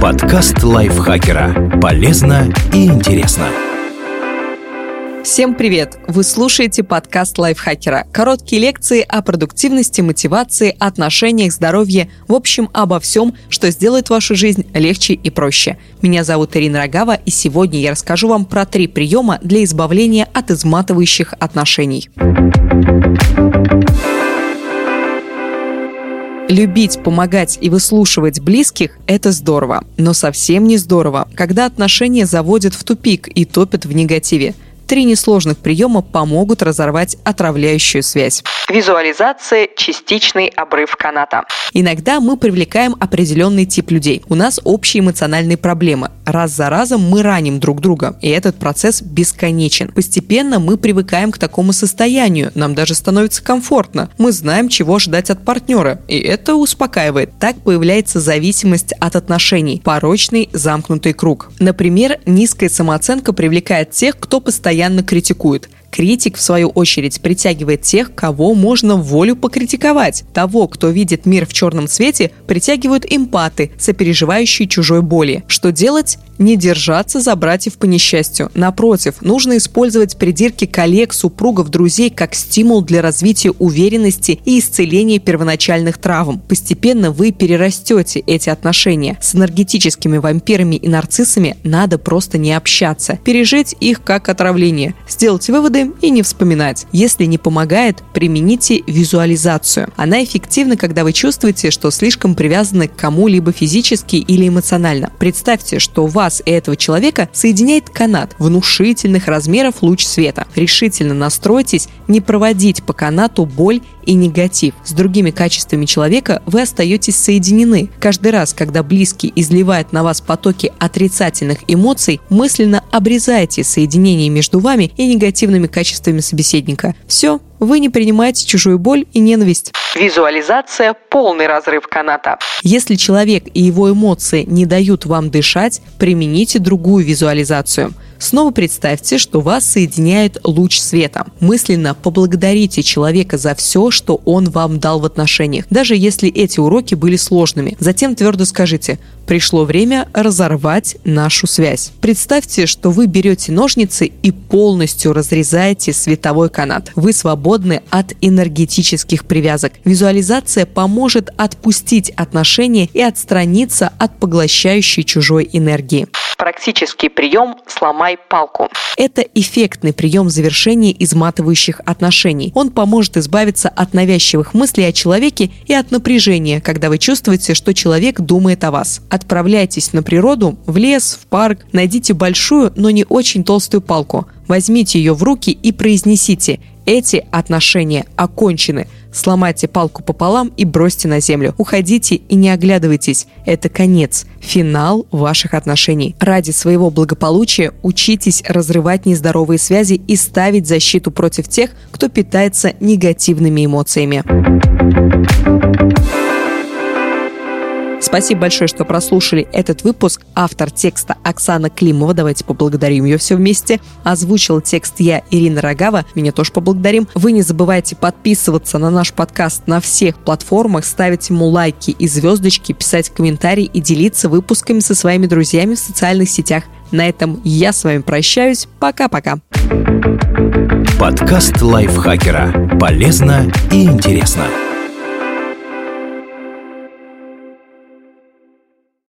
Подкаст лайфхакера. Полезно и интересно. Всем привет! Вы слушаете подкаст лайфхакера. Короткие лекции о продуктивности, мотивации, отношениях, здоровье, в общем, обо всем, что сделает вашу жизнь легче и проще. Меня зовут Ирина Рогава, и сегодня я расскажу вам про три приема для избавления от изматывающих отношений. Любить, помогать и выслушивать близких – это здорово. Но совсем не здорово, когда отношения заводят в тупик и топят в негативе – Три несложных приема помогут разорвать отравляющую связь. Визуализация – частичный обрыв каната. Иногда мы привлекаем определенный тип людей. У нас общие эмоциональные проблемы. Раз за разом мы раним друг друга, и этот процесс бесконечен. Постепенно мы привыкаем к такому состоянию, нам даже становится комфортно. Мы знаем, чего ждать от партнера, и это успокаивает. Так появляется зависимость от отношений, порочный замкнутый круг. Например, низкая самооценка привлекает тех, кто постоянно постоянно критикует. Критик, в свою очередь, притягивает тех, кого можно волю покритиковать. Того, кто видит мир в черном цвете, притягивают эмпаты, сопереживающие чужой боли. Что делать? Не держаться за братьев по несчастью. Напротив, нужно использовать придирки коллег, супругов, друзей как стимул для развития уверенности и исцеления первоначальных травм. Постепенно вы перерастете эти отношения. С энергетическими вампирами и нарциссами надо просто не общаться. Пережить их как отравление. Сделать выводы и не вспоминать. Если не помогает, примените визуализацию. Она эффективна, когда вы чувствуете, что слишком привязаны к кому-либо физически или эмоционально. Представьте, что вас и этого человека соединяет канат внушительных размеров луч света. Решительно настройтесь не проводить по канату боль и негатив. С другими качествами человека вы остаетесь соединены. Каждый раз, когда близкий изливает на вас потоки отрицательных эмоций, мысленно обрезайте соединение между вами и негативными качествами собеседника. Все, вы не принимаете чужую боль и ненависть. Визуализация – полный разрыв каната. Если человек и его эмоции не дают вам дышать, примените другую визуализацию – Снова представьте, что вас соединяет луч света. Мысленно поблагодарите человека за все, что он вам дал в отношениях, даже если эти уроки были сложными. Затем твердо скажите Пришло время разорвать нашу связь. Представьте, что вы берете ножницы и полностью разрезаете световой канат. Вы свободны от энергетических привязок. Визуализация поможет отпустить отношения и отстраниться от поглощающей чужой энергии. Практический прием «сломай палку». Это эффектный прием завершения изматывающих отношений. Он поможет избавиться от навязчивых мыслей о человеке и от напряжения, когда вы чувствуете, что человек думает о вас. Отправляйтесь на природу, в лес, в парк, найдите большую, но не очень толстую палку. Возьмите ее в руки и произнесите эти отношения окончены. Сломайте палку пополам и бросьте на землю. Уходите и не оглядывайтесь. Это конец, финал ваших отношений. Ради своего благополучия учитесь разрывать нездоровые связи и ставить защиту против тех, кто питается негативными эмоциями. Спасибо большое, что прослушали этот выпуск. Автор текста Оксана Климова. Давайте поблагодарим ее все вместе. Озвучил текст я, Ирина Рогава. Меня тоже поблагодарим. Вы не забывайте подписываться на наш подкаст на всех платформах, ставить ему лайки и звездочки, писать комментарии и делиться выпусками со своими друзьями в социальных сетях. На этом я с вами прощаюсь. Пока-пока. Подкаст лайфхакера. Полезно и интересно.